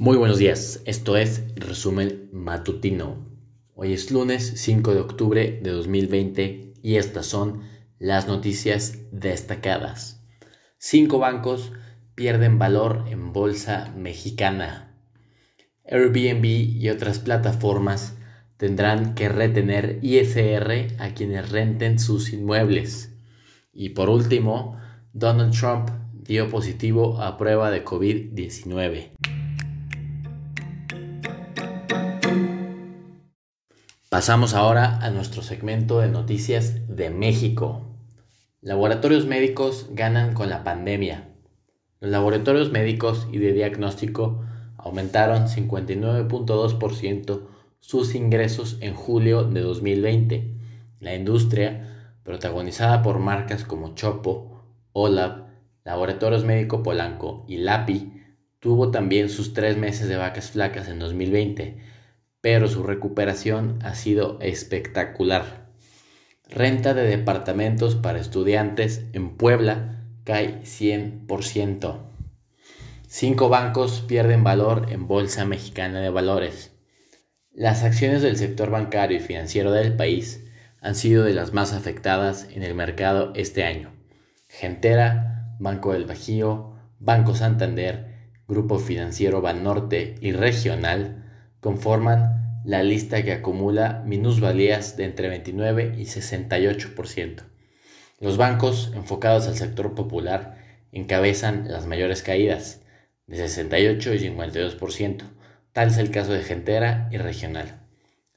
Muy buenos días, esto es Resumen Matutino. Hoy es lunes 5 de octubre de 2020 y estas son las noticias destacadas. Cinco bancos pierden valor en bolsa mexicana. Airbnb y otras plataformas tendrán que retener ISR a quienes renten sus inmuebles. Y por último, Donald Trump dio positivo a prueba de COVID-19. Pasamos ahora a nuestro segmento de noticias de México. Laboratorios médicos ganan con la pandemia. Los laboratorios médicos y de diagnóstico aumentaron 59.2% sus ingresos en julio de 2020. La industria, protagonizada por marcas como Chopo, Olab, Laboratorios Médico Polanco y LAPI, tuvo también sus tres meses de vacas flacas en 2020 pero su recuperación ha sido espectacular. Renta de departamentos para estudiantes en Puebla cae 100%. Cinco bancos pierden valor en Bolsa Mexicana de Valores. Las acciones del sector bancario y financiero del país han sido de las más afectadas en el mercado este año. Gentera, Banco del Bajío, Banco Santander, Grupo Financiero Banorte y Regional conforman la lista que acumula minusvalías de entre 29 y 68%. Los bancos enfocados al sector popular encabezan las mayores caídas, de 68 y 52%. Tal es el caso de Gentera y Regional.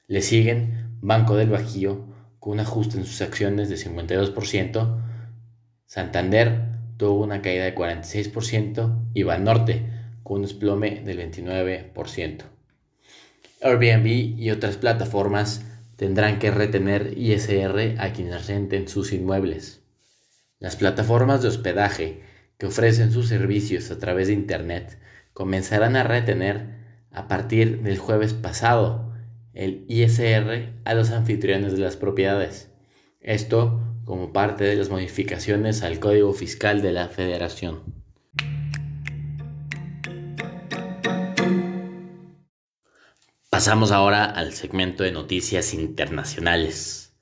Le siguen Banco del Bajío con un ajuste en sus acciones de 52%, Santander tuvo una caída de 46% y Banorte con un desplome del 29%. Airbnb y otras plataformas tendrán que retener ISR a quienes renten sus inmuebles. Las plataformas de hospedaje que ofrecen sus servicios a través de Internet comenzarán a retener a partir del jueves pasado el ISR a los anfitriones de las propiedades. Esto como parte de las modificaciones al Código Fiscal de la Federación. Pasamos ahora al segmento de noticias internacionales.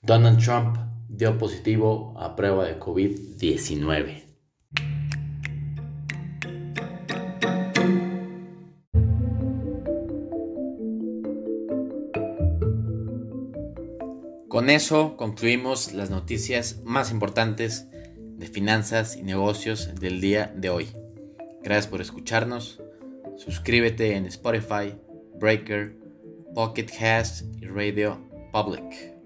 Donald Trump dio positivo a prueba de COVID-19. Con eso concluimos las noticias más importantes de finanzas y negocios del día de hoy. Gracias por escucharnos. Suscríbete en Spotify Breaker, Pocket Cast y Radio Public.